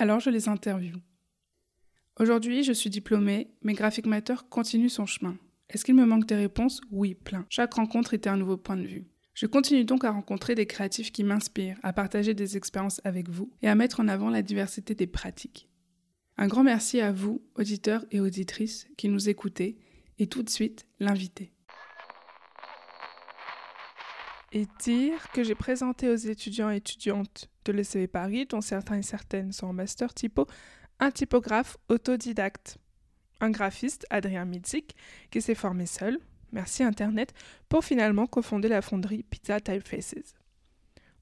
Alors je les interviewe. Aujourd'hui, je suis diplômée, mais Graphic Matter continue son chemin. Est-ce qu'il me manque des réponses? Oui, plein. Chaque rencontre était un nouveau point de vue. Je continue donc à rencontrer des créatifs qui m'inspirent, à partager des expériences avec vous et à mettre en avant la diversité des pratiques. Un grand merci à vous, auditeurs et auditrices, qui nous écoutez, et tout de suite, l'invité. Et dire que j'ai présenté aux étudiants et étudiantes de l'ECV Paris, dont certains et certaines sont en master typo, un typographe autodidacte. Un graphiste, Adrien Mitzik, qui s'est formé seul, merci Internet, pour finalement cofonder la fonderie Pizza Typefaces.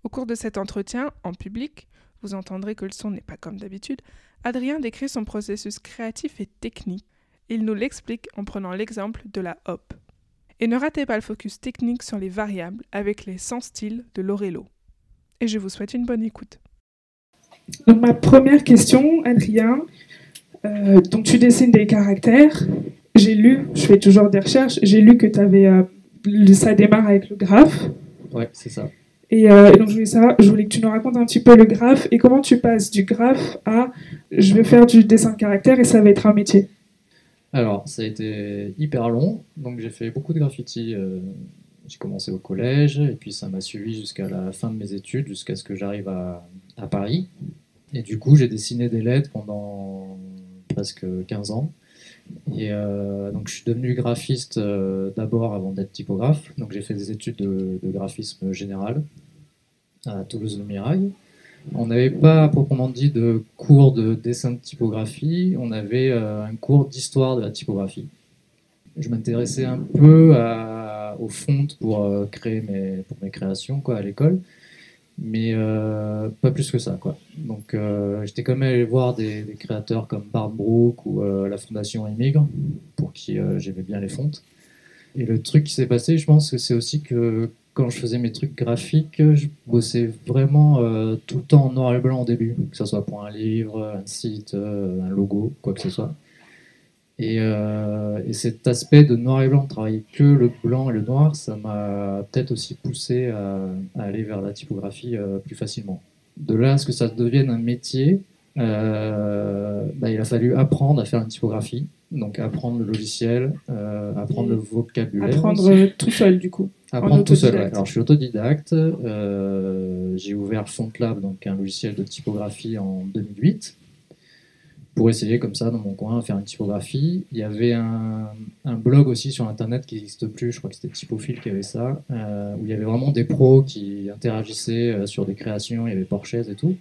Au cours de cet entretien, en public, vous entendrez que le son n'est pas comme d'habitude, Adrien décrit son processus créatif et technique. Il nous l'explique en prenant l'exemple de la hop. Et ne ratez pas le focus technique sur les variables avec les 100 styles de Lorello. Et je vous souhaite une bonne écoute. Donc ma première question, Adrien, euh, donc tu dessines des caractères. J'ai lu, je fais toujours des recherches, j'ai lu que tu avais, ça démarre avec le graphe. Ouais, c'est ça. Et, euh, et donc je voulais, savoir, je voulais que tu nous racontes un petit peu le graphe et comment tu passes du graphe à je vais faire du dessin de caractère et ça va être un métier. Alors, ça a été hyper long, donc j'ai fait beaucoup de graffiti. euh, j'ai commencé au collège, et puis ça m'a suivi jusqu'à la fin de mes études, jusqu'à ce que j'arrive à, Paris. Et du coup, j'ai dessiné des lettres pendant presque 15 ans. Et euh, donc, je suis devenu graphiste euh, d'abord avant d'être typographe. Donc, j'ai fait des études de, de graphisme général à Toulouse-le-Mirail. On n'avait pas proprement dit de cours de dessin de typographie, on avait euh, un cours d'histoire de la typographie. Je m'intéressais un peu aux fontes pour euh, créer mes, pour mes créations quoi, à l'école, mais euh, pas plus que ça. Quoi. Donc j'étais quand même allé voir des, créateurs comme Bart Brook ou la Fondation Émigre, pour qui j'aimais bien les fontes. Et le truc qui s'est passé, je pense que c'est aussi que quand je faisais mes trucs graphiques, je bossais vraiment euh, tout le temps en noir et blanc au début, que ce soit pour un livre, un site, euh, un logo, quoi que ce soit. Et, euh, et cet aspect de noir et blanc, de travailler que le blanc et le noir, ça m'a peut-être aussi poussé à, à aller vers la typographie plus facilement. De là à ce que ça devienne un métier, bah, il a fallu apprendre à faire une typographie, donc apprendre le logiciel, apprendre le vocabulaire. Apprendre aussi. tout seul du coup. Apprendre tout seul. Alors, je suis autodidacte. euh, j'ai ouvert FontLab, donc un logiciel de typographie en 2008, pour essayer comme ça dans mon coin faire une typographie. Il y avait un, blog aussi sur Internet qui n'existe plus, je crois que c'était Typophile qui avait ça, euh, où il y avait vraiment des pros qui interagissaient euh, sur des créations, il y avait Porches et tout.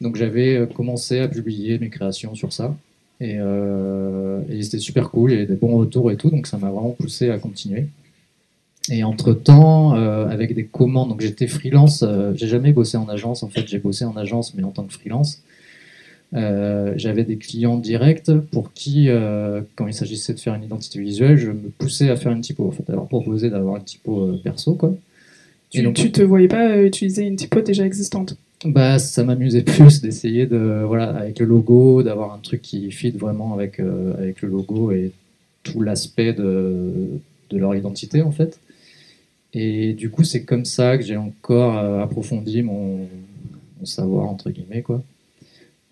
Donc j'avais commencé à publier mes créations sur ça. Et c'était super cool, il y avait des bons retours et tout, donc ça m'a vraiment poussé à continuer. Et entre-temps, euh, avec des commandes, donc j'étais freelance, euh, j'ai jamais bossé en agence, en fait j'ai bossé en agence mais en tant que freelance. Euh, j'avais des clients directs pour qui, euh, quand il s'agissait de faire une identité visuelle, je me poussais à faire une typo, en fait, à leur proposer d'avoir une typo perso, quoi. Tu, Et donc- tu te voyais pas utiliser une typo déjà existante? Bah, ça m'amusait plus d'essayer de, voilà, avec le logo, d'avoir un truc qui fit vraiment avec, avec le logo et tout l'aspect de, de leur identité, en fait. Et du coup, c'est comme ça que j'ai encore euh, approfondi mon, mon savoir, entre guillemets, quoi.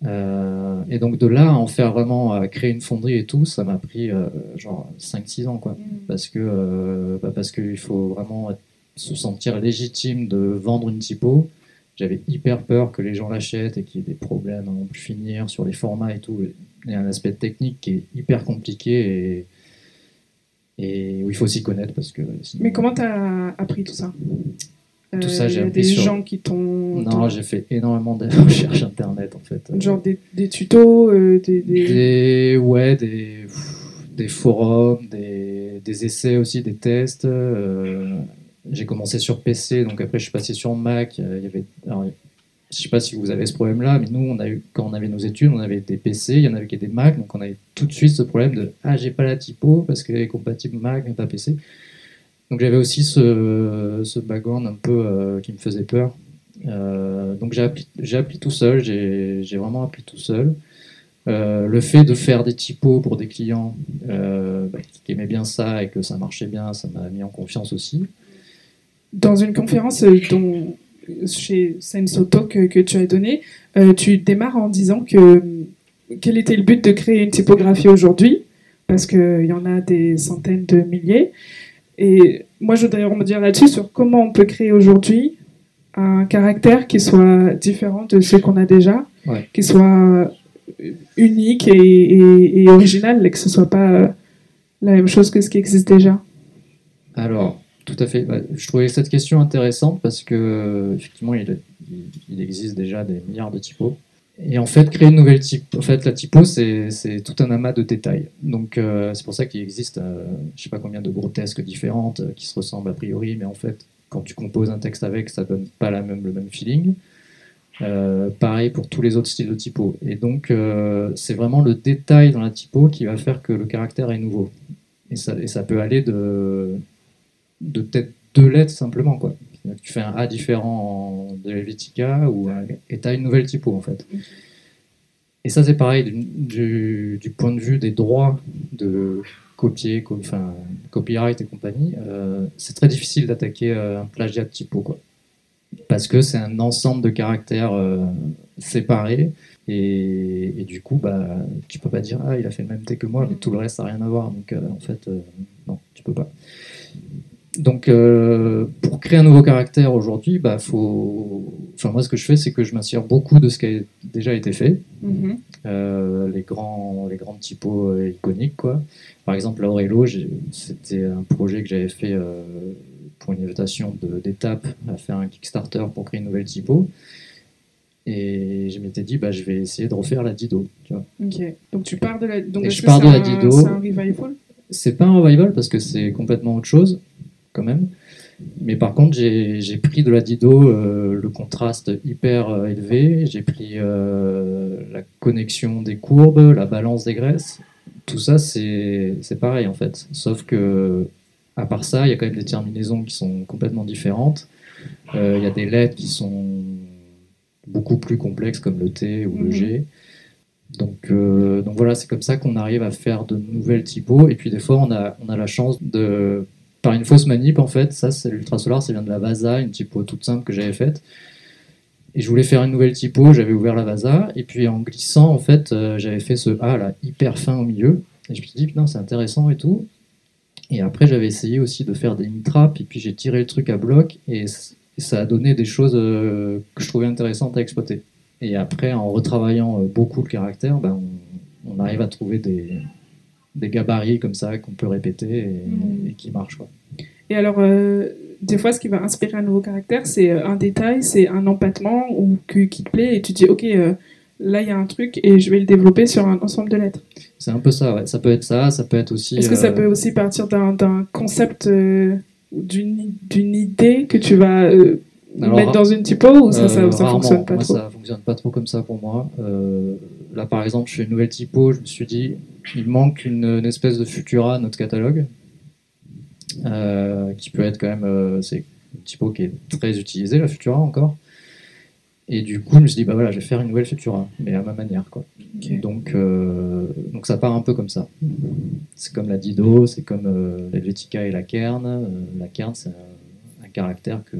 Euh, et donc, de là à en faire vraiment, à créer une fonderie et tout, ça m'a pris euh, genre 5-6 ans, quoi parce que euh, bah, parce qu'il faut vraiment être- se sentir légitime de vendre une typo. J'avais hyper peur que les gens l'achètent et qu'il y ait des problèmes à non plus finir sur les formats et tout. Il y a un aspect technique qui est hyper compliqué et, et où il faut s'y connaître parce que sinon- Mais comment t'as appris tout ça? Tout ça, j'ai appris des sur- gens qui t'ont. Non, j'ai fait énormément de recherches internet en fait. Genre des, des tutos, euh, des. des- Des, ouais, des, des forums, des, des essais aussi, des tests. euh, j'ai commencé sur PC, donc après je suis passé sur Mac. euh, Il y avait, alors, je sais pas si vous avez ce problème-là, mais nous, quand on avait nos études, on avait des PC, il y en avait qui étaient Mac, donc on avait tout de suite ce problème de ah j'ai pas la typo parce qu'elle est compatible Mac mais pas PC. Donc j'avais aussi ce, ce background un peu euh, qui me faisait peur. Euh, donc j'ai appris, tout seul, j'ai, vraiment appris tout seul. Euh, le fait de faire des typos pour des clients bah, qui aimaient bien ça et que ça marchait bien, ça m'a mis en confiance aussi. Dans une conférence dont, chez Sensoto que, que tu as donnée, euh, tu démarres en disant que quel était le but de créer une typographie aujourd'hui, parce qu'il y en a des centaines de milliers. Et moi, je voudrais rebondir là-dessus sur comment on peut créer aujourd'hui un caractère qui soit différent de ce qu'on a déjà, Ouais. qui soit unique et, et- et original, et que ce soit pas euh, la même chose que ce qui existe déjà. Alors, tout à fait. Ouais, Je trouvais cette question intéressante parce que effectivement, il, existe déjà des milliards de typos. Et en fait, créer une nouvelle type, en fait, la typo, c'est tout un amas de détails. Donc, euh, c'est pour ça qu'il existe, euh, je sais pas combien de grotesques différentes euh, qui se ressemblent a priori, mais en fait, quand tu composes un texte avec, ça donne pas le même feeling. Euh, pareil pour tous les autres styles de typo. Et donc, euh, c'est vraiment le détail dans la typo qui va faire que le caractère est nouveau. Et ça peut aller de, de peut-être deux lettres simplement. Quoi. Tu fais un A différent en- de Helvetica ou et tu as une nouvelle typo en fait. Et ça, c'est pareil du, point de vue des droits de copier, co- enfin, copyright et compagnie. euh, c'est très difficile d'attaquer euh, un plagiat de typo. Quoi. Parce que c'est un ensemble de caractères euh, séparés. Et, du coup, bah, tu peux pas dire ah il a fait le même T que moi, mais tout le reste n'a rien à voir. Donc en fait, non, tu peux pas. Donc euh, pour créer un nouveau caractère aujourd'hui, bah faut. Enfin moi ce que je fais, c'est que je m'inspire beaucoup de ce qui a déjà été fait, Euh, les grands, les grandes typos euh, iconiques quoi. Par exemple j'ai- c'était un projet que j'avais fait pour une invitation d'étape à faire un Kickstarter pour créer une nouvelle typo. Et je m'étais dit, bah, je vais essayer de refaire la Dido. Tu vois. Donc tu pars de la. Donc je pars de la Dido. C'est un revival C'est pas un revival parce que c'est complètement autre chose, quand même. Mais par contre, j'ai pris de la Dido euh, le contraste hyper euh, élevé, j'ai pris euh, la connexion des courbes, la balance des graisses. Tout ça, c'est pareil en fait. Sauf que, à part ça, il y a quand même des terminaisons qui sont complètement différentes. Il y a des lettres qui sont beaucoup plus complexes comme le T ou le Mhm. G. Donc, donc voilà, c'est comme ça qu'on arrive à faire de nouvelles typos. Et puis des fois, on a, on a la chance de, par une fausse manip, en fait, ça c'est l'ultrasolar, ça vient de la Vasa, une typo toute simple que j'avais faite. Et je voulais faire une nouvelle typo, j'avais ouvert la Vasa, et puis en glissant, en fait, euh, j'avais fait ce A là, hyper fin au milieu. Et je me suis dit, putain, c'est intéressant et tout. Et après, j'avais essayé aussi de faire des traps, et puis j'ai tiré le truc à bloc, et, ça a donné des choses euh, que je trouvais intéressantes à exploiter. Et après, en retravaillant euh, beaucoup le caractère, ben, on arrive à trouver des, des gabarits comme ça qu'on peut répéter et, et qui marchent. Quoi. Et alors, euh, des fois, ce qui va inspirer un nouveau caractère, c'est euh, un détail, c'est un empattement ou que- qui te plaît, et tu dis, ok, euh, là, il y a un truc, et je vais le développer sur un ensemble de lettres. C'est un peu ça, ouais. ça peut être ça, ça peut être aussi... Est-ce que ça peut aussi partir d'un concept, d'une idée que tu vas Alors, mettre dans une typo, ou ça, ça, Euh, ça fonctionne pas moi, trop? ça fonctionne pas trop comme ça pour moi. Euh, là, par exemple, je fais une nouvelle typo. Je me suis dit, il manque une, une espèce de Futura à notre catalogue, euh, qui peut être quand même, euh, c'est une typo qui est très utilisée, la Futura encore. Et du coup, je me suis dit, bah voilà, je vais faire une nouvelle Futura, mais à ma manière, quoi. Donc, euh, donc ça part un peu comme ça. C'est comme la Dido, c'est comme l'Helvetica et la Kern. Euh, la Kern, c'est un, un caractère que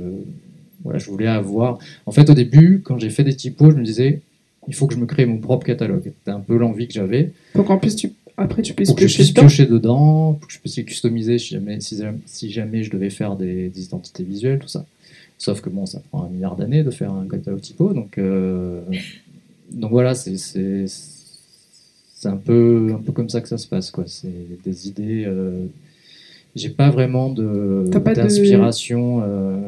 voilà, je voulais avoir. En fait, au début, quand j'ai fait des typos, je me disais, il faut que je me crée mon propre catalogue. C'était un peu l'envie que j'avais. Pour qu'en plus, tu, après, tu puisses Pour que je piocher puisse dedans. piocher dedans, pour que je puisse les customiser si jamais, si, jamais- si jamais je devais faire des, des identités visuelles, tout ça. Sauf que bon, ça prend un milliard d'années de faire un catalogue typo, donc, euh, donc voilà, c'est un peu un peu comme ça que ça se passe. C'est des idées. euh, J'ai pas vraiment de- d'inspiration, euh,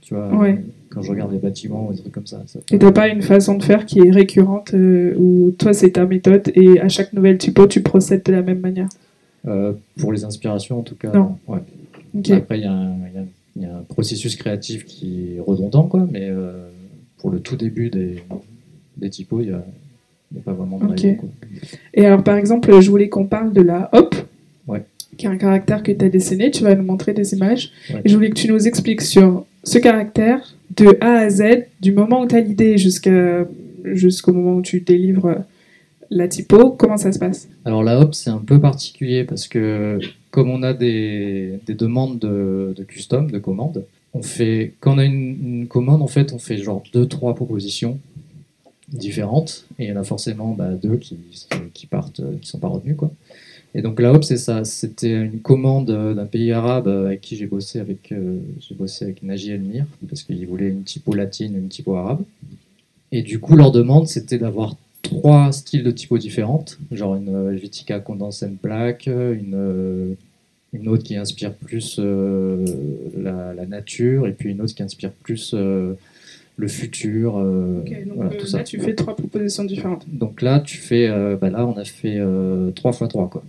tu vois. Ouais. Quand je regarde les bâtiments ou des trucs comme ça. ça Et t'as pas une façon de faire qui est récurrente, euh, où toi, c'est ta méthode, et à chaque nouvelle typo, tu procèdes de la même manière? Euh, pour les inspirations, en tout cas. Non. Ouais. Après, il y, a un- il y a- il y a un processus créatif qui est redondant, quoi, mais euh, pour le tout début des, des typos, il n'y a, pas vraiment de Ok. rayon, quoi. Et alors, par exemple, je voulais qu'on parle de la hop, Ouais. qui est un caractère que tu as dessiné. Tu vas nous montrer des images. Ouais. Et je voulais que tu nous expliques sur ce caractère de A à Z, du moment où tu as l'idée jusqu'au moment où tu délivres la typo. Comment ça se passe? Alors la hop, c'est un peu particulier parce que comme on a des, des demandes de, de custom, de commandes, on fait, quand on a une, commande, en fait, on fait genre deux, trois propositions différentes et il y en a forcément bah, deux qui, qui partent, euh, qui sont pas retenues quoi. Et donc la hop, c'est ça. C'était une commande euh, d'un pays arabe euh, avec qui j'ai bossé avec, euh, j'ai bossé avec Naji Elmir parce qu'il voulait une typo latine, une typo arabe. Et du coup, leur demande, c'était d'avoir trois styles de typo différentes, genre une euh, Helvetica Condensed Black, une, euh, une autre qui inspire plus euh, la, la nature, et puis une autre qui inspire plus euh, le futur. euh, donc voilà, tout ça. là, tu fais trois propositions différentes. Donc là, tu fais, euh, bah là, on a fait euh, 3 x 3, quoi.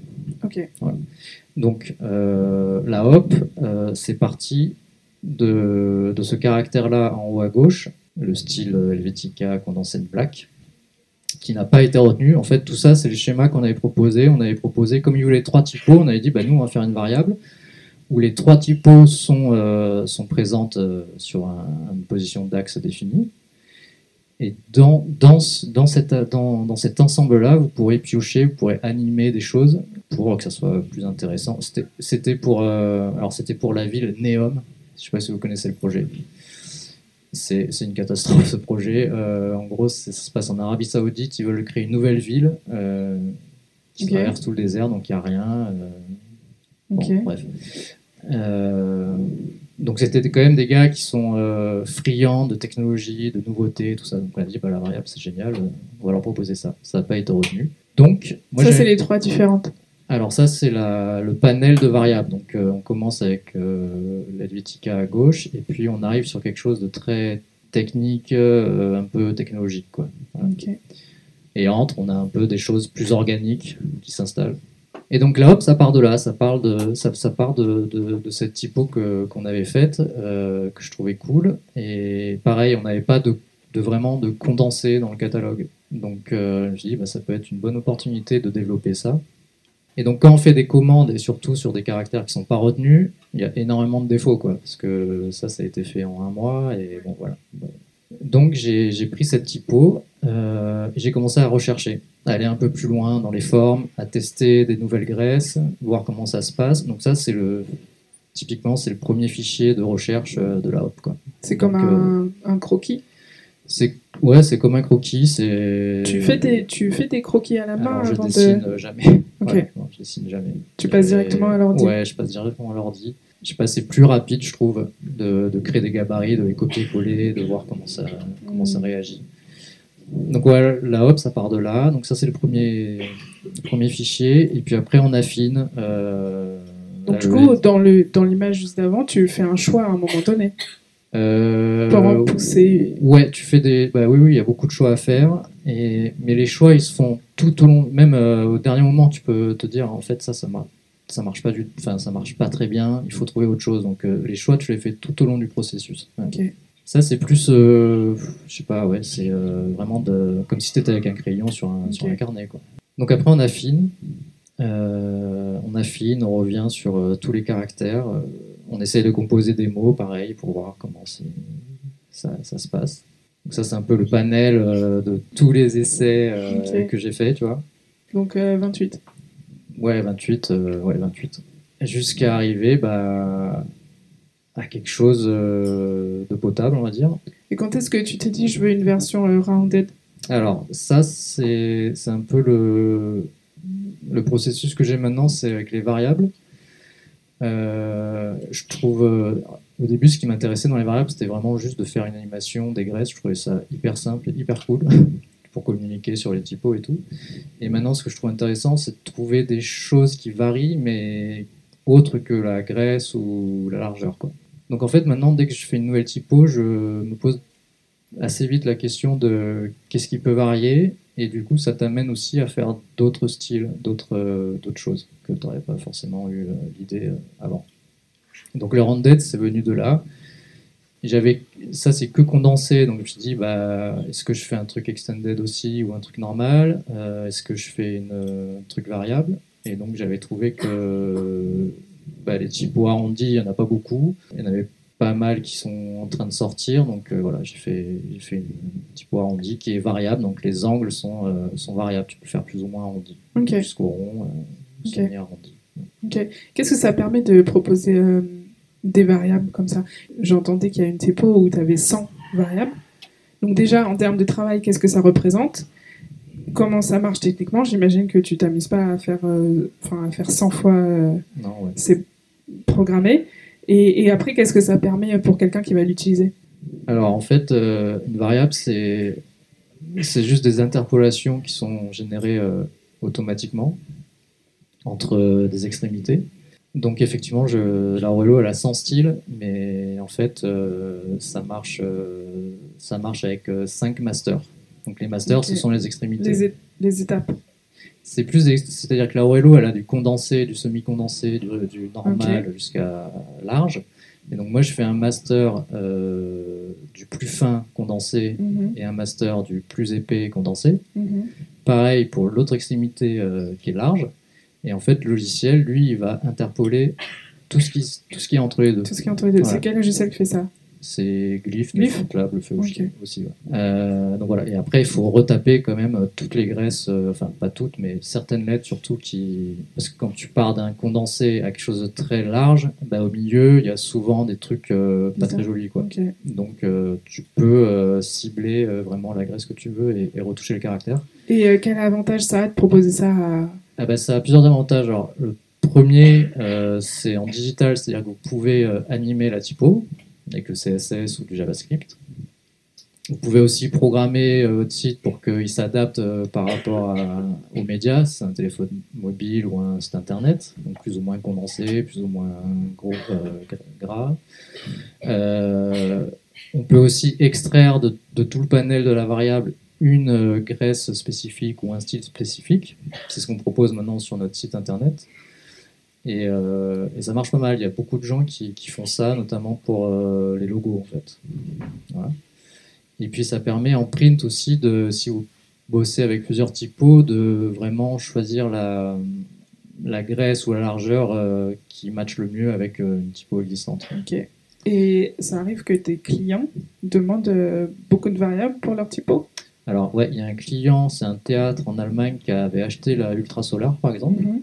Donc euh, la hop, euh, c'est parti de, ce caractère-là en haut à gauche, le style euh, Helvetica Condensed Black, qui n'a pas été retenu. En fait, tout ça, c'est le schéma qu'on avait proposé. On avait proposé, comme il voulait trois typos, on avait dit, bah, nous, on va faire une variable où les trois typos sont, présentes sur un- une position d'axe définie. Et dans, dans, ce- dans, cette, dans, dans cet ensemble-là, vous pourrez piocher, vous pourrez animer des choses pour que ça soit plus intéressant. C'était- pour, euh, alors c'était pour la ville Neom. Je ne sais pas si vous connaissez le projet. C'est une catastrophe ce projet. Euh, en gros, ça se passe en Arabie Saoudite. Ils veulent créer une nouvelle ville euh, qui Ok. traverse tout le désert, donc il n'y a rien. euh, Bon, bref. Donc c'était quand même des gars qui sont euh, friands de technologie, de nouveautés, tout ça. Donc on a dit, bah, la variable c'est génial, on va leur proposer ça. Ça n'a pas été retenu. Donc, moi ça, c'est les trois différentes. alors ça c'est le panel de variables. Donc euh, on commence avec euh, l'Helvetica à gauche et puis on arrive sur quelque chose de très technique, euh, un peu technologique. Quoi. Voilà. Et entre, on a un peu des choses plus organiques qui s'installent. Et donc là, hop, ça part de là, ça, parle de, ça, part de, cette typo qu'on avait faite, euh, que je trouvais cool. Et pareil, on n'avait pas de, vraiment de condensé dans le catalogue. Donc euh, je dit, bah, ça peut être une bonne opportunité de développer ça. Et donc quand on fait des commandes, et surtout sur des caractères qui sont pas retenus, il y a énormément de défauts, quoi, parce que ça, ça a été fait en un mois, et bon, voilà. Donc j'ai pris cette typo, euh, et j'ai commencé à rechercher, à aller un peu plus loin dans les formes, à tester des nouvelles graisses, voir comment ça se passe. Donc ça, c'est le typiquement c'est le premier fichier de recherche euh, de la hop. C'est comme Donc, un, un croquis? C'est ouais, c'est comme un croquis. C'est Tu fais, tes, tu fais tes croquis à la main alors je avant dessine de... euh, jamais. Ok. Ouais, non, je dessine jamais. Tu passes Et- directement à l'ordi? Ouais, je passe directement à l'ordi. Je sais pas, c'est plus rapide, je trouve, de, de créer des gabarits, de les copier-coller, de voir comment ça, comment ça Mm. réagit. Donc ouais, la hop, ça part de là. Donc ça, c'est le premier, le premier fichier. Et puis après, on affine. euh, Donc du coup, dans le dans l'image juste d'avant, tu fais un choix à un moment donné Euh, pour en pousser. Ouais, tu fais des. Bah oui, oui, il y a beaucoup de choix à faire. Et... Mais les choix, ils se font tout au long. Même euh, au dernier moment, tu peux te dire, en fait, ça, ça marche. Ça marche pas du, enfin, ça marche pas très bien. Il faut trouver autre chose. Donc, euh, les choix, tu les fais tout au long du processus. Ouais. Ça, c'est plus, euh, je sais pas, ouais, c'est euh, vraiment de, comme si tu étais avec un crayon sur un, sur un carnet, quoi. Donc après, on affine. Euh, on affine, on revient sur tous les caractères. on essaye de composer des mots, pareil, pour voir comment ça, ça se passe. Donc ça, c'est un peu le panel de tous les essais que j'ai fait, tu vois. Donc euh, 28. Ouais, 28, euh, ouais, 28. Jusqu'à arriver bah, à quelque chose euh, de potable, on va dire. Et quand est-ce que tu t'es dit je veux une version euh, rounded? Alors, ça, c'est un peu le, le processus que j'ai maintenant, c'est avec les variables. Je trouve, au début, ce qui m'intéressait dans les variables, c'était vraiment juste de faire une animation, des graisses. Je trouvais ça hyper simple et hyper cool pour communiquer sur les typos et tout. Et maintenant, ce que je trouve intéressant, c'est de trouver des choses qui varient, mais autres que la graisse ou la largeur. Quoi. Donc, en fait, maintenant, dès que je fais une nouvelle typo, je me pose assez vite la question de qu'est-ce qui peut varier et du coup ça t'amène aussi à faire d'autres styles, d'autres euh, choses que tu n'aurais pas forcément eu euh, l'idée euh, avant. Donc le rounded c'est venu de là j'avais ça c'est que condensé. Donc je me suis dit bah est-ce que je fais un truc extended aussi ou un truc normal? Euh, est-ce que je fais une, un truc variable? Et donc j'avais trouvé que bah, les typos arrondis il y en a pas beaucoup. Il y en avait pas mal qui sont en train de sortir. Donc euh, voilà j'ai fait j'ai fait une typo arrondi qui est variable. Donc les angles sont euh, sont variables. Tu peux faire plus ou moins arrondi. Ok. jusqu'au rond euh, Ok. semi-arrondi Ok. Qu'est-ce que ça permet de proposer euh, des variables comme ça J'entendais qu'il y a une typo où tu avais 100 variables. Donc déjà, en termes de travail, qu'est-ce que ça représente? Comment ça marche techniquement? J'imagine que tu t'amuses pas à faire, euh, à faire 100 fois euh, ouais c'est programmé. Et, et après, qu'est-ce que ça permet pour quelqu'un qui va l'utiliser? Alors en fait, euh, une variable, c'est c'est juste des interpolations qui sont générées euh, automatiquement entre euh, des extrémités. Donc effectivement, je, la Relo, elle a 100 styles, mais en fait, euh, ça marche, euh, ça marche avec 5 masters. Donc les masters, ce sont les extrémités. les, étapes C'est plus, c'est-à-dire que la Orelo, elle a du condensé, du semi-condensé, du, du normal jusqu'à large. Et donc moi, je fais un master euh, du plus fin condensé Mhm, et un master du plus épais condensé. mhm. Pareil pour l'autre extrémité euh, qui est large. Et en fait, le logiciel, lui, il va interpoler tout ce qui, tout ce qui est entre les deux. Tout ce qui est entre les deux. Voilà. C'est quel logiciel qui fait ça? C'est Glyph, Glyph Glyph le fait aussi. Ok. aussi, ouais. Euh, donc voilà. Et après, il faut retaper quand même euh, toutes les graisses, euh, enfin pas toutes, mais certaines lettres surtout qui. Parce que quand tu pars d'un condensé à quelque chose de très large, bah, au milieu, il y a souvent des trucs euh, pas très jolis. Quoi. Donc tu peux cibler vraiment la graisse que tu veux et, et retoucher le caractère. Et quel avantage ça a de proposer ça à... Ah bah, ça a plusieurs avantages. Alors, le premier, euh, c'est en digital, c'est-à-dire que vous pouvez euh, animer la typo avec le CSS ou du JavaScript. Vous pouvez aussi programmer euh, votre site pour qu'il s'adapte par rapport aux médias, c'est un téléphone mobile ou un site internet, plus ou moins condensé, plus ou moins gros, gras. On peut aussi extraire de tout le panel de la variable une euh, graisse spécifique ou un style spécifique. C'est ce qu'on propose maintenant sur notre site internet. Et, euh, et ça marche pas mal. Il y a beaucoup de gens qui, font ça, notamment pour euh, les logos en fait. Et puis ça permet en print aussi de, si vous bossez avec plusieurs typos, de vraiment choisir la, graisse ou la largeur qui match le mieux avec une typo existante. Ok. Et ça arrive que tes clients demandent beaucoup de variables pour leur typo? Alors ouais, il y a un client, c'est un théâtre en Allemagne qui avait acheté la Ultra Solar par exemple. Mhm.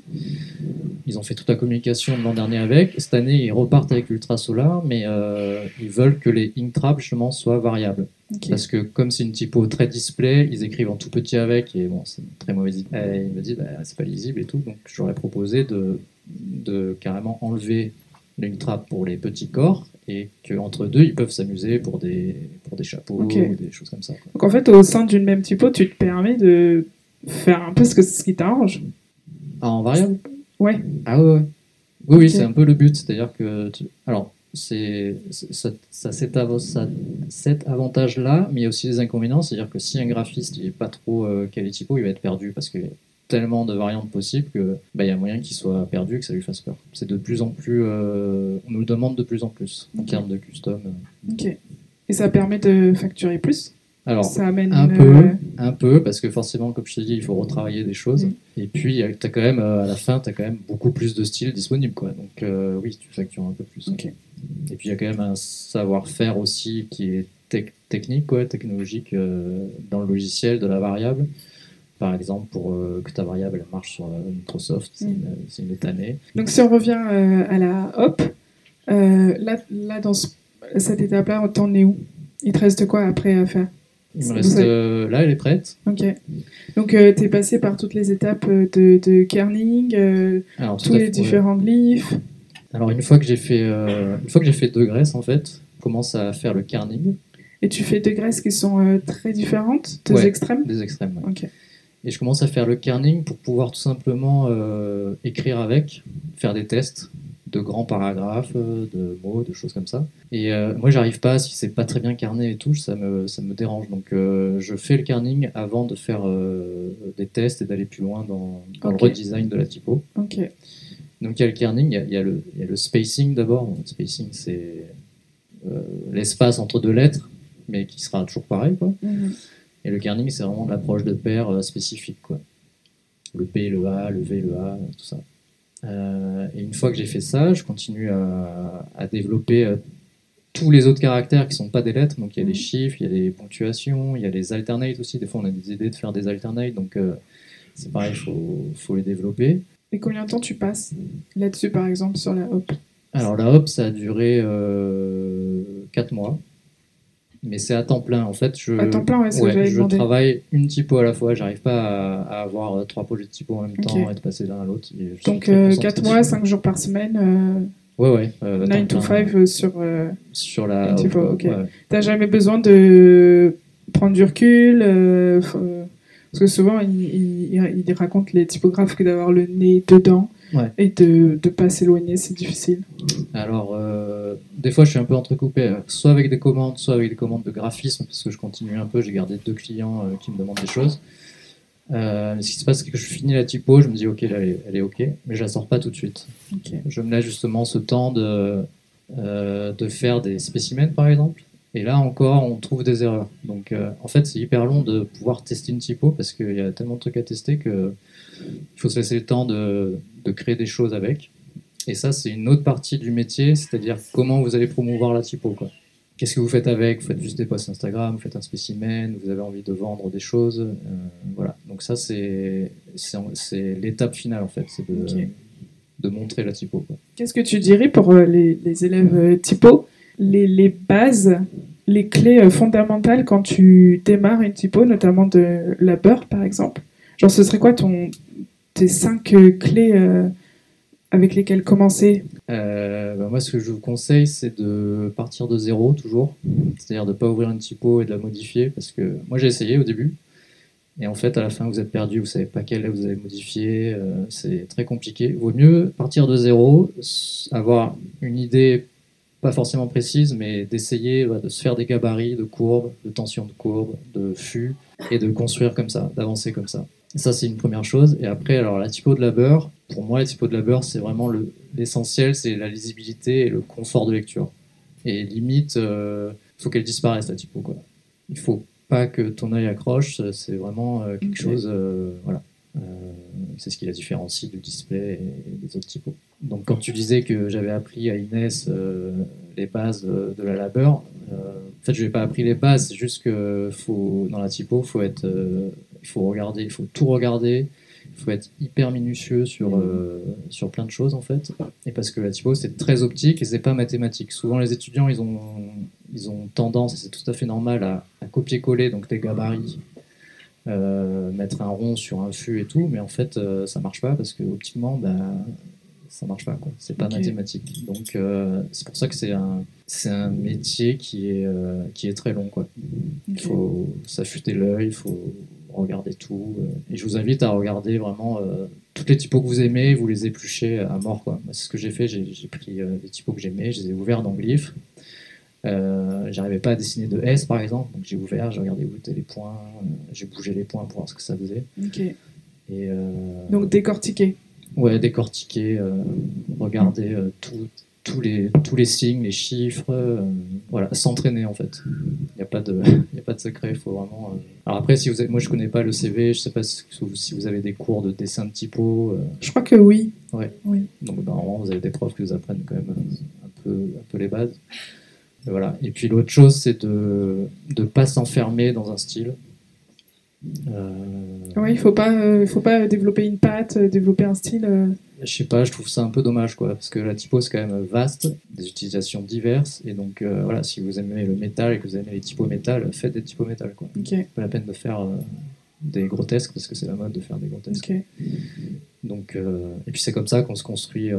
Ils ont fait toute la communication de l'an dernier avec. Cette année, ils repartent avec l'Ultra Solar, mais euh, ils veulent que les ink traps justement soient variables. Parce que comme c'est une typo très display, ils écrivent en tout petit avec, et bon, c'est une très mauvaise idée. Et ils me disent, bah, c'est pas lisible et tout, donc j'aurais proposé de, de carrément enlever l'ink trap pour les petits corps, et qu'entre deux, ils peuvent s'amuser pour des, pour des chapeaux ou des choses comme ça. quoi. Donc en fait, au sein d'une même typo, tu te permets de faire un peu ce, que, ce qui t'arrange. Ah, en variable? Ouais. Ah ouais, ouais. Oui, oui, c'est un peu le but. C'est-à-dire que. tu- Alors, c'est, ça, ça, cet, cet avantage-là, mais il y a aussi des inconvénients. C'est-à-dire que si un graphiste n'est pas trop euh, calé typo, il va être perdu parce qu'il a tellement de variantes possibles que bah, y a moyen qu'il soit perdu et que ça lui fasse peur. C'est de plus en plus. euh, on nous le demande de plus en plus en Ok. termes de custom. Ok. Et ça permet de facturer plus? Alors, Ça amène un peu. euh, Un peu, parce que forcément, comme je te dis, il faut retravailler des choses. Mm. Et puis, tu as quand même, euh, à la fin, tu as quand même beaucoup plus de styles disponibles. Quoi. Donc, euh, oui, tu factures un peu plus. Ok. Et puis, il y a quand même un savoir-faire aussi qui est tec- technique, quoi, technologique, euh, dans le logiciel de la variable. Par exemple, pour euh, que ta variable marche sur euh, Microsoft, c'est Mm. une, c'est une année. Donc si on revient euh, à la hop, euh, là, là, dans ce- cette étape-là, t'en es où? Il te reste quoi après à faire? Il me reste. là, elle est prête. Ok. Donc euh, t'es passé par toutes les étapes de, de kerning, Alors, tous les différents glyphes. Alors, une fois que j'ai fait, une fois que j'ai fait deux graisses, en fait, je commence à faire le kerning. Et tu fais deux graisses qui sont très différentes, deux Ouais. extrêmes? des extrêmes. Ok. Et je commence à faire le kerning pour pouvoir tout simplement euh, écrire avec, faire des tests de grands paragraphes, euh, de mots, de choses comme ça. Et euh, moi, j'arrive pas, si c'est pas très bien kerné et tout, ça me, ça me dérange. Donc, euh, je fais le kerning avant de faire des tests et d'aller plus loin dans, le redesign de la typo. Ok. Donc, il y a le kerning, il y a, y le, il y a le spacing d'abord. Le spacing, c'est l'espace entre deux lettres, mais qui sera toujours pareil. Quoi. Mhm. Et le kerning, c'est vraiment l'approche de paire euh, spécifique. Quoi. Le P, le A, le V, le A, tout ça. Euh, et une fois que j'ai fait ça, je continue à, à développer euh, tous les autres caractères qui sont pas des lettres. Donc il y a Mhm. des chiffres, il y a des ponctuations, il y a les alternates aussi. Des fois, on a des idées de faire des alternates. Donc euh, c'est pareil, il faut, faut les développer. Et combien de temps tu passes là-dessus, par exemple, sur la hop? Alors la hop, ça a duré 4 mois. Mais c'est à temps plein. En fait, je, À temps plein, ouais, c'est ce que ouais, je travaille une typo à la fois. J'arrive pas à, à avoir euh, trois projets de typo en même temps et de passer l'un à l'autre. Donc très 4 concentré mois, dessus. 5 jours par semaine, Ouais, ouais. euh, 9 to temps 5 plein, sur... euh, Sur la une typo, hop, ok. ouais. T'as jamais besoin de prendre du recul euh, Parce que souvent, ils il, il racontent les typographes que d'avoir le nez dedans Ouais. et de ne pas s'éloigner, c'est difficile. Alors, euh, des fois, je suis un peu entrecoupé, euh, soit avec des commandes, soit avec des commandes de graphisme, parce que je continue un peu. J'ai gardé deux clients euh, qui me demandent des choses. Euh, mais ce qui se passe, c'est que je finis la typo, je me dis, ok, là, elle est, elle est ok, mais je la sors pas tout de suite. Je me laisse justement ce temps de, euh, de faire des spécimens, par exemple. Et là encore, on trouve des erreurs. Donc, euh, en fait, c'est hyper long de pouvoir tester une typo parce qu'il y a tellement de trucs à tester que il faut se laisser le temps de, de créer des choses avec. Et ça, c'est une autre partie du métier, c'est-à-dire comment vous allez promouvoir la typo. Qu'est-ce que vous faites avec? Vous faites juste des posts Instagram, vous faites un spécimen, vous avez envie de vendre des choses. euh, voilà. Donc ça, c'est l'étape finale, en fait. C'est de, montrer la typo. Qu'est-ce que tu dirais pour euh, les, les élèves euh, typo? Les, bases, les clés euh, fondamentales quand tu démarres une typo, notamment de la beurre par exemple Genre, ce serait quoi tes cinq euh, clés euh, avec lesquelles commencer? Bah, moi, ce que je vous conseille, c'est de partir de zéro toujours. C'est-à-dire de ne pas ouvrir une typo et de la modifier. Parce que moi, j'ai essayé au début. Et en fait, à la fin, vous êtes perdu, vous savez pas quelle vous allez modifier. euh, c'est très compliqué. Vaut mieux partir de zéro, avoir une idée pas forcément précise, mais d'essayer de se faire des gabarits de courbes, de tension de courbes, de fûts, et de construire comme ça, d'avancer comme ça. Ça, c'est une première chose. Et après, alors la typo de labeur, pour moi, la typo de labeur, c'est vraiment le- l'essentiel, c'est la lisibilité et le confort de lecture. Et limite, il faut qu'elle disparaisse, la typo. Quoi. Il faut pas que ton œil accroche, c'est vraiment euh, quelque chose. euh, voilà. Euh, c'est ce qui la différencie du display et des autres typos. Donc, quand tu disais que j'avais appris à Inès euh, les bases de, de la labeur, euh, en fait, je n'ai pas appris les bases, c'est juste que faut, dans la typo, euh, il faut regarder, il faut tout regarder, il faut être hyper minutieux sur, euh, sur plein de choses en fait. Et parce que la typo, c'est très optique et c'est pas mathématique. Souvent, les étudiants, ils ont, ils ont tendance, et c'est tout à fait normal, à, copier-coller des gabarits. euh, mettre un rond sur un fût et tout, mais en fait euh, ça marche pas parce que optiquement bah, ça marche pas quoi. C'est pas mathématique. Donc euh, c'est pour ça que c'est un c'est un métier qui est euh, qui est très long quoi. Il faut s'affûter l'œil, il faut regarder tout. euh, et je vous invite à regarder vraiment euh, toutes les typos que vous aimez, vous les épluchez à mort quoi. C'est ce que j'ai fait. J'ai pris les typos que j'aimais, je les ai ouverts dans Glyph. Euh, J'arrivais pas à dessiner de S par exemple, donc j'ai ouvert, j'ai regardé où étaient les points, euh, j'ai bougé les points pour voir ce que ça faisait. Ok. Et euh, Donc décortiquer. Ouais, décortiquer, euh, regarder euh, tout- tous les tous les signes, les chiffres, euh, voilà, s'entraîner en fait. Il n'y a pas de y a pas de secret, il faut vraiment. euh, Alors après, si vous avez, moi je connais pas le CV, je sais pas si vous, si vous avez des cours de dessin de typo. Je crois que oui. donc normalement, vous avez des profs qui vous apprennent quand même un peu, un peu les bases. Et voilà. Et puis l'autre chose, c'est de ne pas s'enfermer dans un style. Euh, Oui, il faut pas, euh, faut pas développer une patte, euh, développer un style. Je sais pas, je trouve ça un peu dommage, quoi, parce que la typo c'est quand même vaste, des utilisations diverses, et donc euh, voilà, si vous aimez le métal et que vous aimez les typos métal, faites des typos métal, quoi. Ok. Pas la peine de faire euh, des grotesques parce que c'est la mode de faire des grotesques. Ok. Donc, euh, et puis c'est comme ça qu'on se construit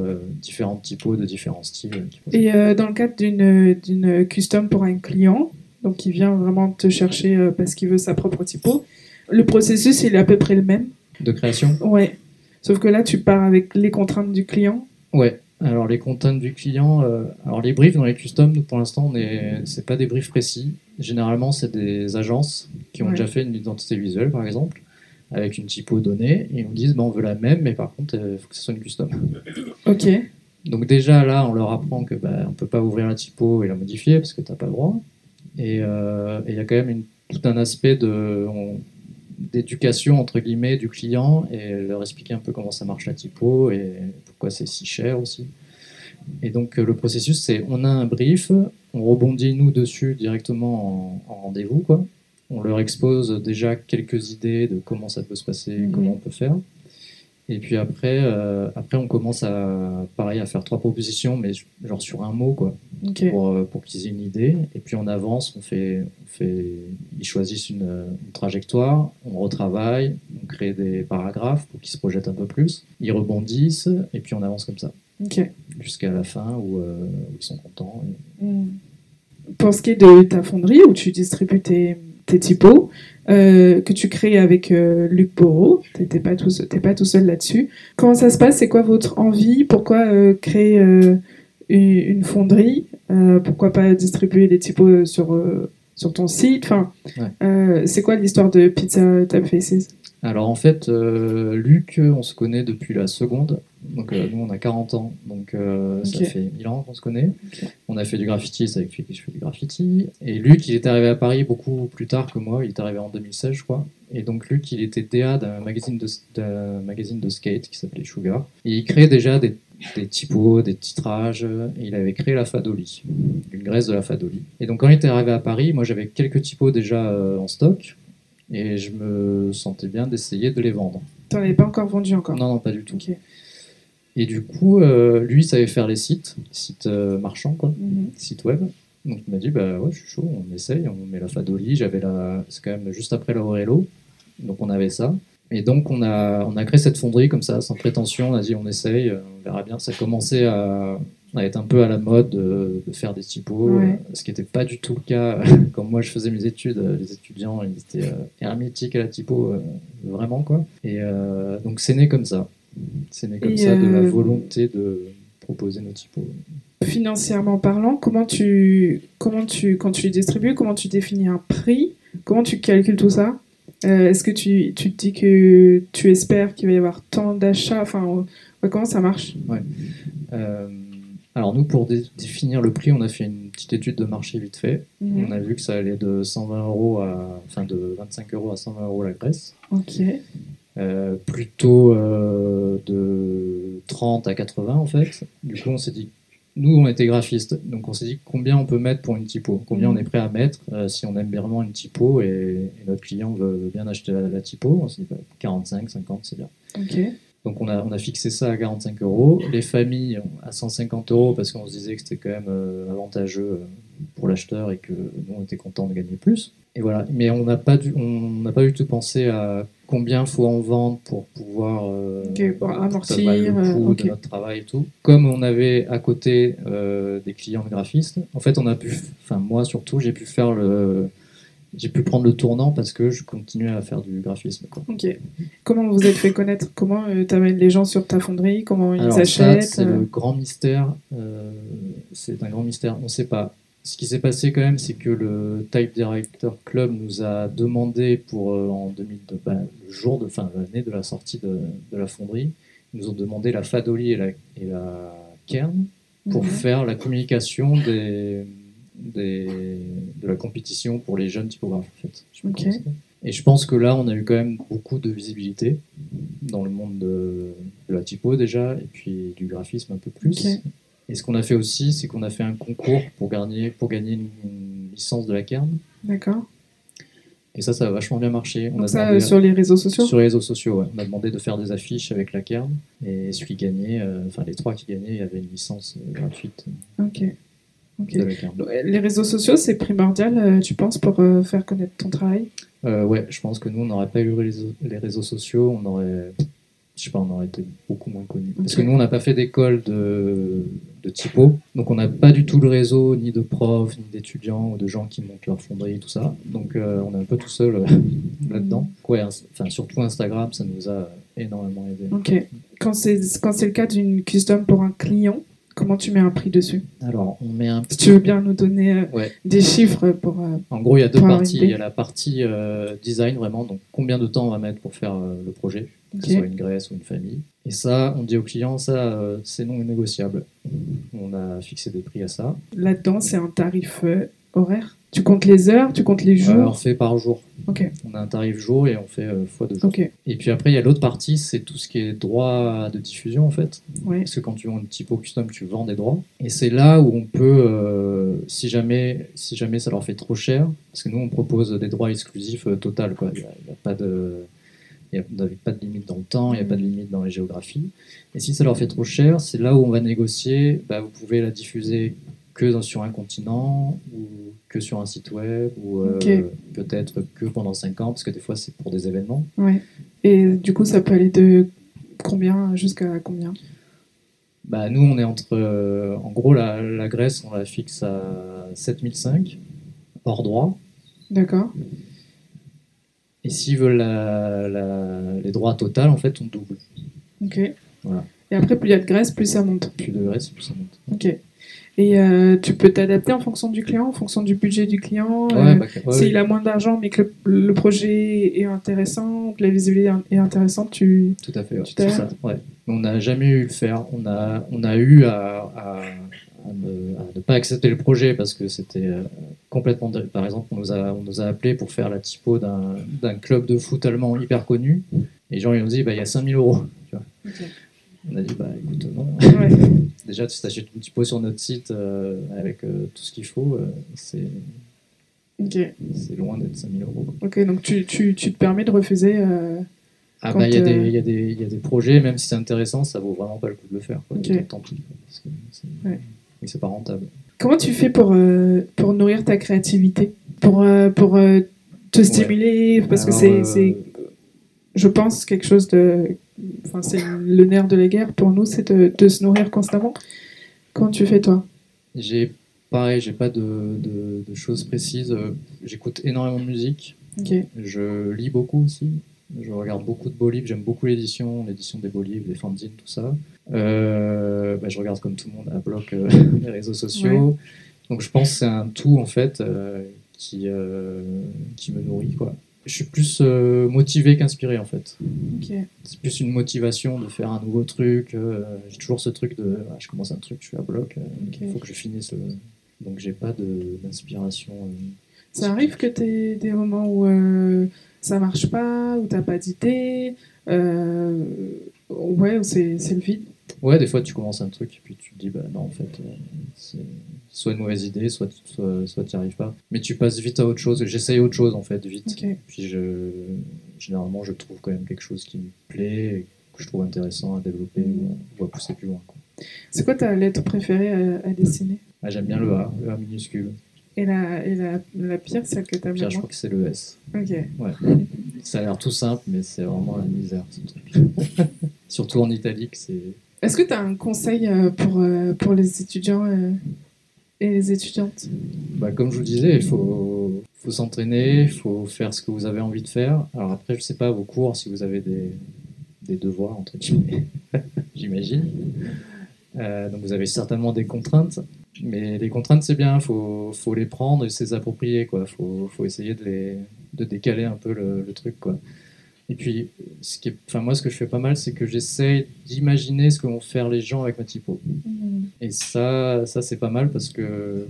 différentes typos de différents styles. Et dans le cadre d'une d'une custom pour un client, donc qui vient vraiment te chercher parce qu'il veut sa propre typo, le processus il est à peu près le même. De création? Ouais. Sauf que là, tu pars avec les contraintes du client. Ouais. Alors les contraintes du client, euh, alors les briefs dans les customs, nous, pour l'instant, on est, c'est pas des briefs précis. Généralement, c'est des agences qui ont Ouais. déjà fait une identité visuelle, par exemple, avec une typo donnée, et nous disent, bah, on veut la même, mais par contre, il faut que ce soit une custom. Ok. Donc déjà là, on leur apprend que bah, on peut pas ouvrir la typo et la modifier parce que t'as pas le droit. Et euh, et il y a quand même une- tout un aspect de on- d'éducation entre guillemets du client et leur expliquer un peu comment ça marche la typo et pourquoi c'est si cher aussi. Et donc euh, le processus c'est on a un brief, on rebondit nous dessus directement en, en rendez-vous quoi. On leur expose déjà quelques idées de comment ça peut se passer, comment on peut faire. Et puis après, euh, après on commence à pareil à faire trois propositions, mais genre sur un mot quoi pour, euh, pour qu'ils aient une idée. Et puis on avance, on fait, on fait, ils choisissent une, une trajectoire, on retravaille, on crée des paragraphes pour qu'ils se projettent un peu plus. Ils rebondissent et puis on avance comme ça jusqu'à la fin où, euh, où ils sont contents. Et- Hmm. Pour ce qui est de ta fonderie où tu distribues tes, tes typos, euh, que tu crées avec euh, Luc Borot, t'es pas, tout seul- t'es pas tout seul là-dessus. Comment ça se passe? C'est quoi votre envie? Pourquoi euh, créer une, fonderie? Pourquoi pas distribuer les typos sur, sur ton site? Enfin, Ouais. C'est quoi l'histoire de Pizza Tap Faces? Alors en fait, euh, Luc, on se connaît depuis la seconde. Donc euh, nous, on a 40 ans, donc euh, ça fait 1000 ans qu'on se connaît. On a fait du graffiti, avec lui que je fais du graffiti. Et Luc, il est arrivé à Paris beaucoup plus tard que moi. Il est arrivé en 2016, je crois. Et donc Luc, il était DA d'un magazine de, d'un magazine de skate qui s'appelait Sugar. Et il créait déjà des, des typos, des titrages. Et il avait créé la Fadoli, une graisse de la Fadoli. Et donc quand il était arrivé à Paris, moi j'avais quelques typos déjà en stock. Et je me sentais bien d'essayer de les vendre. T'en avais pas encore vendu encore Non, non, pas du tout. Et du coup, euh, lui, il savait faire les sites, sites euh, marchands, quoi, Mhm. sites web. Donc il m'a dit, bah ouais, je suis chaud, on essaye, on met la Fadoli. J'avais la, c'est quand même juste après la Aurelo, donc on avait ça. Et donc on a, on a créé cette fonderie comme ça, sans prétention. On a dit, on essaye, euh, on verra bien. Ça commençait à, à être un peu à la mode de, de faire des typos, Ouais. euh, ce qui n'était pas du tout le cas quand moi je faisais mes études. euh, Les étudiants, ils étaient euh, hermétiques à la typo, euh, vraiment quoi. Et euh, donc c'est né comme ça. C'est né comme Et, ça de la euh, volonté de proposer nos typos. Financièrement parlant, comment tu, comment tu, quand tu les distribues, comment tu définis un prix? Comment tu calcules tout ça? Euh, Est-ce que tu, tu te dis que tu espères qu'il va y avoir tant d'achats? Enfin, ouais, comment ça marche? Euh, alors nous, pour dé- définir le prix, on a fait une petite étude de marché vite fait. Mhm. On a vu que ça allait de 120 euros à, enfin de 25 euros à 120 euros la graisse. Ok. Euh, plutôt euh, de 30 à 80 en fait. Du coup, on s'est dit, nous on était graphistes, donc on s'est dit combien on peut mettre pour une typo, combien Mhm. on est prêt à mettre euh, si on aime vraiment une typo et, et notre client veut, veut bien acheter la, la typo? On s'est dit bah, 45, 50, c'est bien. Ok. Donc on a, on a fixé ça à 45 euros. Les familles à 150 euros parce qu'on se disait que c'était quand même euh, avantageux euh, pour l'acheteur et que nous on était content de gagner plus. Et voilà. Mais on n'a pas du, on n'a pas du tout pensé à combien faut en vendre pour pouvoir euh, pour amortir, le coût de notre travail et tout. Comme on avait à côté euh, des clients graphistes, en fait on a pu, enfin moi surtout j'ai pu faire le j'ai pu prendre le tournant parce que je continuais à faire du graphisme. Quoi. Ok. Comment vous êtes fait connaître? Comment tu t'amènes les gens sur ta fonderie? Comment ils Alors achètent c'est euh, le grand mystère. euh, c'est un grand mystère. On ne sait pas. Ce qui s'est passé quand même, c'est que le Type Director Club nous a demandé pour euh, en 2002, bah, le jour de, enfin l'année de la sortie de, de la fonderie, ils nous ont demandé la Fadoli et la, et la Kern pour Mhm. faire la communication des, des, de la compétition pour les jeunes typographes. En fait. Je. Et je pense que là, on a eu quand même beaucoup de visibilité dans le monde de, de la typo déjà, et puis du graphisme un peu plus. Et ce qu'on a fait aussi, c'est qu'on a fait un concours pour gagner, pour gagner une, une licence de la Kern. D'accord. Et ça, ça a vachement bien marché. On a ça, demandé- sur les réseaux sociaux? Sur les réseaux sociaux, ouais. On a demandé de faire des affiches avec la Kern. Et celui qui gagnait, euh, enfin les trois qui gagnaient, il y avait une licence euh, gratuite Ok. Kern. Les réseaux sociaux, c'est primordial, euh, tu penses, pour euh, faire connaître ton travail? Euh, ouais, je pense que nous, on n'aurait pas eu les réseaux, sociaux, on aurait, je sais pas, on aurait été beaucoup moins connus. Parce que nous, on n'a pas fait d'école de, de typo, donc on n'a pas du tout le réseau, ni de profs, ni d'étudiants, ou de gens qui montent leur fonderie, tout ça. Donc euh, on est un peu tout seul euh, là-dedans. Ouais, enfin, surtout Instagram, ça nous a énormément aidé. Ok. Quand c'est le cas d'une custom pour un client, comment tu mets un prix dessus Alors, on met un Si tu veux bien nous donner euh, Ouais. des chiffres pour. euh, En gros, il y a deux parties. Il y a la partie euh, design, vraiment, donc combien de temps on va mettre pour faire euh, le projet, que ce soit une graisse ou une famille. Et ça, on dit aux clients, ça, euh, c'est non négociable. On a fixé des prix à ça. Là-dedans, c'est un tarif horaire? Tu comptes les heures Tu comptes les jours Euh, on fait par jour. Ok, On a un tarif jour et on fait euh, fois deux jours. Et puis après, il y a l'autre partie, c'est tout ce qui est droit de diffusion en fait. ouais. Parce que quand tu vends une typo custom, tu vends des droits. Et c'est là où on peut, euh, si, jamais, si jamais ça leur fait trop cher, parce que nous on propose des droits exclusifs euh, total. quoi. Il n'y a pas de. Il n'y a pas de limite dans le temps, il n'y a pas de limite dans les géographies. Et si ça leur fait trop cher, c'est là où on va négocier. Bah, vous pouvez la diffuser que dans- sur un continent, ou que sur un site web, ou euh, peut-être que pendant 5 ans, parce que des fois c'est pour des événements. ouais. Et du coup, ça peut aller de combien jusqu'à combien? Bah, nous, on est entre. euh, en gros, la, la Grèce, on la fixe à 7005, hors droit. D'accord. Et s'ils veulent la- la- les droits total, en fait, on double. Ok. Voilà. Et après, plus il y a de graisse, plus ça monte. Plus de Grèce, plus ça monte. Ok. Et euh, tu peux t'adapter en fonction du client, en fonction du budget du client. euh, Ouais, bah, ouais, S'il a moins d'argent, mais que le, le projet est intéressant, que la visibilité est intéressante, tu. tout à fait. ouais, Tu ça, ouais. On n'a jamais eu le faire. On a, on a eu à, à- à ne, à ne pas accepter le projet parce que c'était euh, complètement. Par exemple, on nous a, on nous a appelé pour faire la typo d'un club de foot allemand hyper connu. Et les gens, ils nous dit, bah, il y a 5000 euros. tu vois. On a dit, bah écoute, non. Ouais. Déjà, tu achètes une typo sur notre site euh, avec euh, tout ce qu'il faut, euh, c'est loin d'être 5000 euros. Ok, donc tu, tu, tu te permets de refuser. Ah bah, il y, a des- il y, y a des projets, même si c'est intéressant, ça vaut vraiment pas le coup de le faire. Quoi. Tant pis, quoi, parce que c'est Ouais. mais c'est pas rentable. Comment tu fais pour, pour nourrir ta créativité? Pour, pour te stimuler? Parce que c'est, c'est, je pense, quelque chose de. Enfin, c'est le nerf de la guerre pour nous, c'est de, de se nourrir constamment. Comment tu fais, toi? J'ai pareil, j'ai pas de, de- de choses précises. J'écoute énormément de musique. Ok. Je lis beaucoup aussi. Je regarde beaucoup de beaux livres. J'aime beaucoup l'édition, l'édition des beaux livres, les fanzines, tout ça. Euh, bah, je regarde comme tout le monde à bloc euh, les réseaux sociaux. Donc je pense que c'est un tout en fait euh, qui, qui me nourrit quoi. Je suis plus euh, motivé qu'inspiré en fait. C'est plus une motivation de faire un nouveau truc. euh, j'ai toujours ce truc de ah, je commence un truc, je suis à bloc, euh, il faut que je finisse. Donc j'ai pas d'inspiration. euh, Ça arrive que tu aies des moments où ça marche pas, où t'as pas d'idée, ouais, où c'est, le vide. Ouais, des fois tu commences un truc et puis tu te dis bah non en fait c'est soit une mauvaise idée, soit soit, soit tu n'y arrives pas. Mais tu passes vite à autre chose. J'essaye autre chose en fait vite. Puis je généralement je trouve quand même quelque chose qui me plaît, et que je trouve intéressant à développer ou, à, ou à pousser plus loin. C'est quoi ta lettre préférée à, à dessiner? Ah, J'aime bien le A, le A minuscule. Et la, et la, la pire, celle que t'as Pierre, je bien crois que c'est le S. Ok. Ça a l'air tout simple, mais c'est vraiment la misère ce truc. Surtout en italique, c'est. Est-ce que tu as un conseil euh, pour, euh, pour les étudiants euh, et les étudiantes Bah, comme je vous disais, il faut, s'entraîner, il faut faire ce que vous avez envie de faire. Alors après, je sais pas, vos cours, si vous avez des, des devoirs, entre guillemets, j'imagine. Euh, donc vous avez certainement des contraintes. Mais les contraintes, c'est bien, il faut, faut les prendre et se les approprier. Il faut, faut essayer de, les, de décaler un peu le, le truc. Quoi. Et puis, ce qui est, enfin, moi, ce que je fais pas mal, c'est que j'essaye d'imaginer ce que vont faire les gens avec ma typo. Et ça, ça c'est pas mal parce que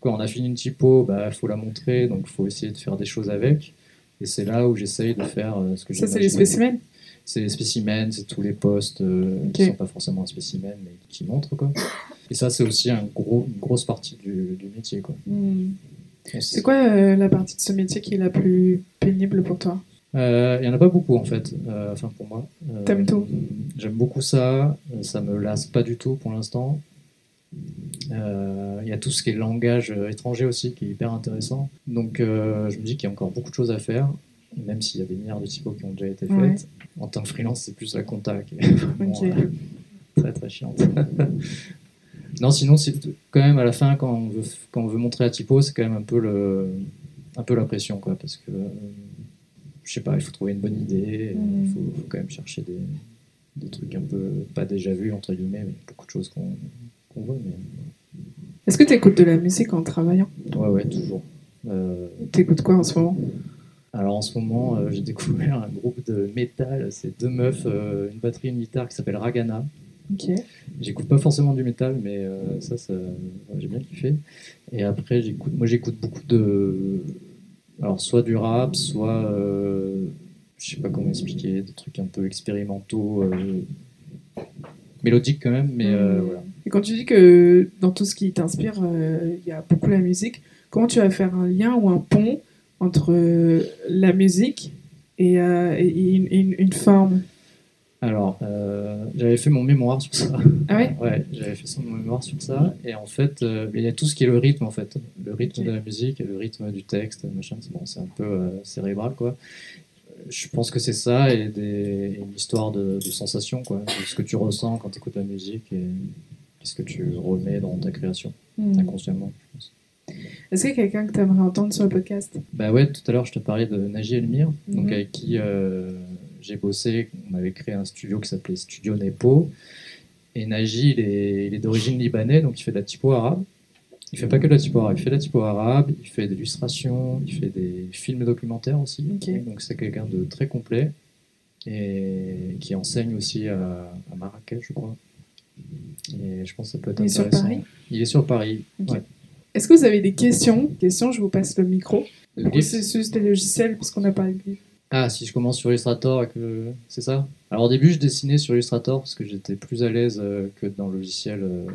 quand on a fini une typo, il bah, faut la montrer, donc il faut essayer de faire des choses avec. Et c'est là où j'essaye de faire euh, ce que j'ai Ça, c'est les spécimens C'est les spécimens, c'est tous les postes euh, qui Ok. sont pas forcément un spécimen, mais qui montrent. Quoi. Et ça, c'est aussi un gros, une grosse partie du, du métier. Quoi. On C'est quoi euh, la partie de ce métier qui est la plus pénible pour toi? Il y en a pas beaucoup en fait, euh, enfin pour moi. Euh, T'aimes tout J'aime beaucoup ça, euh, ça me lasse pas du tout pour l'instant. Euh, Il y a tout ce qui est langage euh, étranger aussi qui est hyper intéressant. Donc euh, je me dis qu'il y a encore beaucoup de choses à faire, même s'il y a des milliards de typos qui ont déjà été faites. Ouais. En tant que freelance, c'est plus la compta qui est vraiment euh, très très chiante. non, sinon, c'est quand même à la fin, quand on veut, quand on veut montrer la typo, c'est quand même un peu, le, un peu la pression, quoi, parce que euh, je sais pas, il faut trouver une bonne idée, il Mm. faut, faut quand même chercher des, des trucs un peu pas déjà vus, entre guillemets, mais beaucoup de choses qu'on qu'on voit. Mais... Est-ce que tu écoutes de la musique en travaillant? Ouais, ouais, toujours. Euh, T'écoutes quoi en ce moment? Alors en ce moment, euh, j'ai découvert un groupe de métal, c'est deux meufs, euh, une batterie, une guitare qui s'appelle Ragana. Ok. J'écoute pas forcément du métal, mais euh, ça, ça j'ai bien kiffé. Et après, j'écoute, moi j'écoute beaucoup de. Alors soit du rap, soit. euh, je sais pas comment expliquer, des trucs un peu expérimentaux, euh, mélodiques quand même, mais euh, Mhm. voilà. Et quand tu dis que dans tout ce qui t'inspire, euh, il y a beaucoup la musique, comment tu vas faire un lien ou un pont entre euh, la musique et, euh, et une, une- une forme? Alors, euh, j'avais fait mon mémoire sur ça. Ah ouais? Ouais, j'avais fait son mémoire sur ça. Et en fait, euh, il y a tout ce qui est le rythme, en fait. Le rythme de la musique le rythme du texte, machin. C'est bon, c'est un peu euh, cérébral, quoi. Je pense que c'est ça et, des, et une histoire de, de sensation, quoi. De ce que tu ressens quand tu écoutes la musique et qu'est-ce que tu remets dans ta création, Hmm. inconsciemment, je pense. Est-ce qu'il y a quelqu'un que tu aimerais entendre sur le podcast? Bah ouais, tout à l'heure, je te parlais de Naji Elmire, donc Mhm. avec qui j'ai bossé. On avait créé un studio qui s'appelait Studio Nepo. Et Naji, il est, il est d'origine libanaise, donc il fait de la typo arabe. Il fait pas que de la typo arabe, il fait de la typo arabe, il fait des illustrations, il fait des films documentaires aussi. Donc c'est quelqu'un de très complet et qui enseigne aussi à, à Marrakech, je crois. Et je pense que ça peut être Il est sur intéressant. Paris? Il est sur Paris. Ouais. Est-ce que vous avez des questions? Questions, je vous passe le micro. Le processus des logiciels, parce qu'on a parlé de livre. Ah, si je commence sur Illustrator c'est ça? Alors au début, je dessinais sur Illustrator parce que j'étais plus à l'aise euh, que dans le logiciel euh,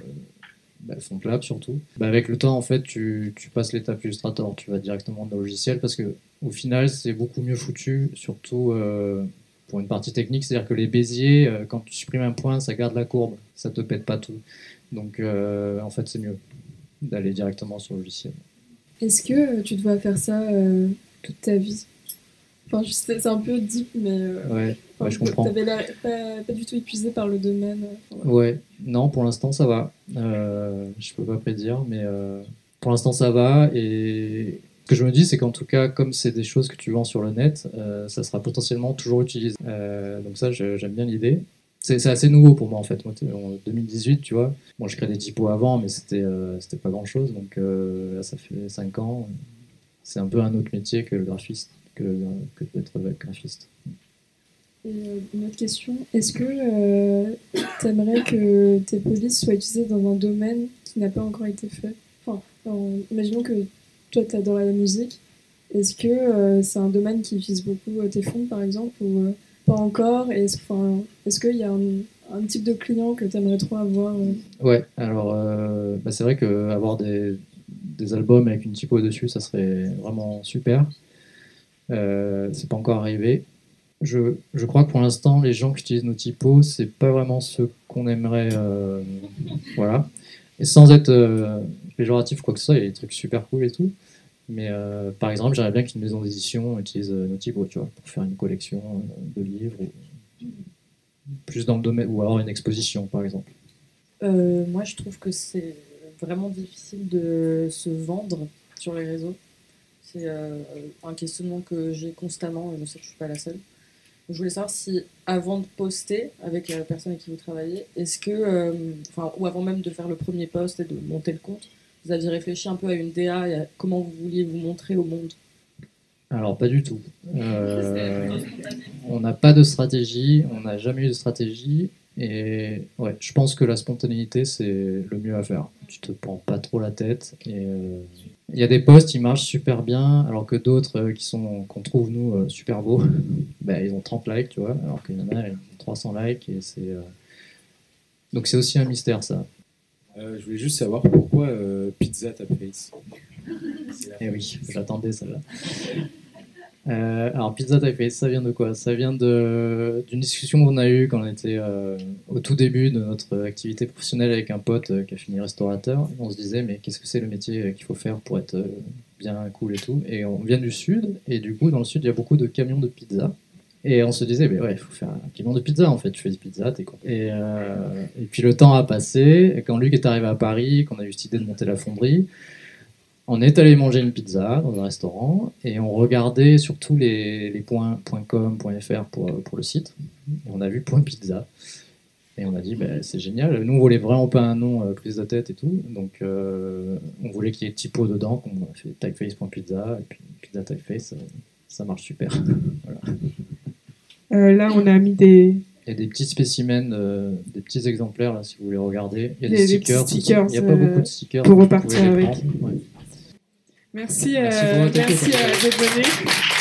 bah, FontLab surtout. Bah, avec le temps, en fait, tu, passes l'étape Illustrator, tu vas directement dans le logiciel parce que au final, c'est beaucoup mieux foutu, surtout euh, pour une partie technique, c'est-à-dire que les béziers, quand tu supprimes un point, ça garde la courbe, ça te pète pas tout. Donc en fait, c'est mieux d'aller directement sur le logiciel. Est-ce que tu dois faire ça toute ta vie? Enfin, c'est un peu deep, mais euh, Ouais, enfin, ouais, je comprends. T'avais l'air pas, pas du tout épuisé par le domaine. euh, enfin, Ouais, non, pour l'instant ça va. Euh, je peux pas prédire, mais euh, pour l'instant ça va. Et ce que je me dis, c'est qu'en tout cas, comme c'est des choses que tu vends sur le net, euh, ça sera potentiellement toujours utilisé. Donc ça, j'aime bien l'idée. C'est assez nouveau pour moi en fait. Moi, en 2018, tu vois. Bon, je crée des typos avant, mais c'était c'était pas grand chose. Donc là, ça fait 5 ans. C'est un peu un autre métier que le graphiste, que, que d'être graphiste. Et euh, une autre question, est-ce que euh, t'aimerais que tes polices soient utilisées dans un domaine qui n'a pas encore été fait? Enfin, en- imaginons que toi t'adores la musique, est-ce que euh, c'est un domaine qui utilise beaucoup euh, tes fonds par exemple ou euh, pas encore? Et Est-ce enfin, est-ce qu'il y a un, un type de client que t'aimerais trop avoir euh, Ouais, alors euh, bah, c'est vrai qu'avoir des, des albums avec une typo dessus, ça serait vraiment super. Euh, c'est pas encore arrivé. Je, je crois que pour l'instant, les gens qui utilisent nos typos, c'est pas vraiment ce qu'on aimerait. euh, voilà. Et sans être euh, péjoratif, quoi que ce soit, il y a des trucs super cool et tout. Mais euh, par exemple, j'aimerais bien qu'une maison d'édition utilise euh, nos typos, tu vois, pour faire une collection euh, de livres. ou- plus dans le domaine, ou alors une exposition, par exemple. Moi, je trouve que c'est vraiment difficile de se vendre sur les réseaux. C'est euh, un questionnement que j'ai constamment, et je sais que je suis pas la seule. Je voulais savoir si, avant de poster avec la personne avec qui vous travaillez, est-ce que, euh, enfin, ou avant même de faire le premier post et de monter le compte, vous aviez réfléchi un peu à une DA et à comment vous vouliez vous montrer au monde? Alors, pas du tout. Euh, on n'a pas de stratégie, on n'a jamais eu de stratégie. Et ouais, je pense que la spontanéité, c'est le mieux à faire. Tu te prends pas trop la tête. Et euh, il y a des posts, ils marchent super bien, alors que d'autres euh, qui sont qu'on trouve nous euh, super beaux, ben, ils ont 30 likes, tu vois, alors qu'il y en a, ils ont 300 likes. Et c'est euh, donc c'est aussi un mystère ça. Euh, je voulais juste savoir pourquoi euh, Pizza Tap Face. Eh oui, j'attendais celle-là. Euh, alors, Pizza Taipei, ça vient de quoi? Ça vient d'une discussion qu'on a eue quand on était euh, au tout début de notre activité professionnelle avec un pote euh, qui a fini restaurateur. On se disait, mais qu'est-ce que c'est le métier qu'il faut faire pour être bien cool et tout? Et on vient du sud, et du coup, dans le sud, il y a beaucoup de camions de pizza. Et on se disait, mais ouais, il faut faire un camion de pizza en fait. Tu fais des pizzas, t'es con. Et, et puis le temps a passé. Et quand Luc est arrivé à Paris, qu'on a eu cette idée de monter la fonderie, on est allé manger une pizza dans un restaurant et on regardait surtout les, les points .com, .fr pour, pour le site. Et on a vu point .pizza. Et on a dit, ben, c'est génial. Nous, on voulait vraiment pas un nom euh, prise de tête et tout. Donc, euh, on voulait qu'il y ait typo dedans. qu'on a fait typeface.pizza et puis pizza typeface. euh, ça marche super. Euh, là, on a mis des. Il y a des petits spécimens, euh, des petits exemplaires là si vous voulez regarder. Il y a Des- des, des petits stickers. il n'y a pas euh, beaucoup de stickers. pour repartir avec. Ouais. Merci, Merci euh, merci euh.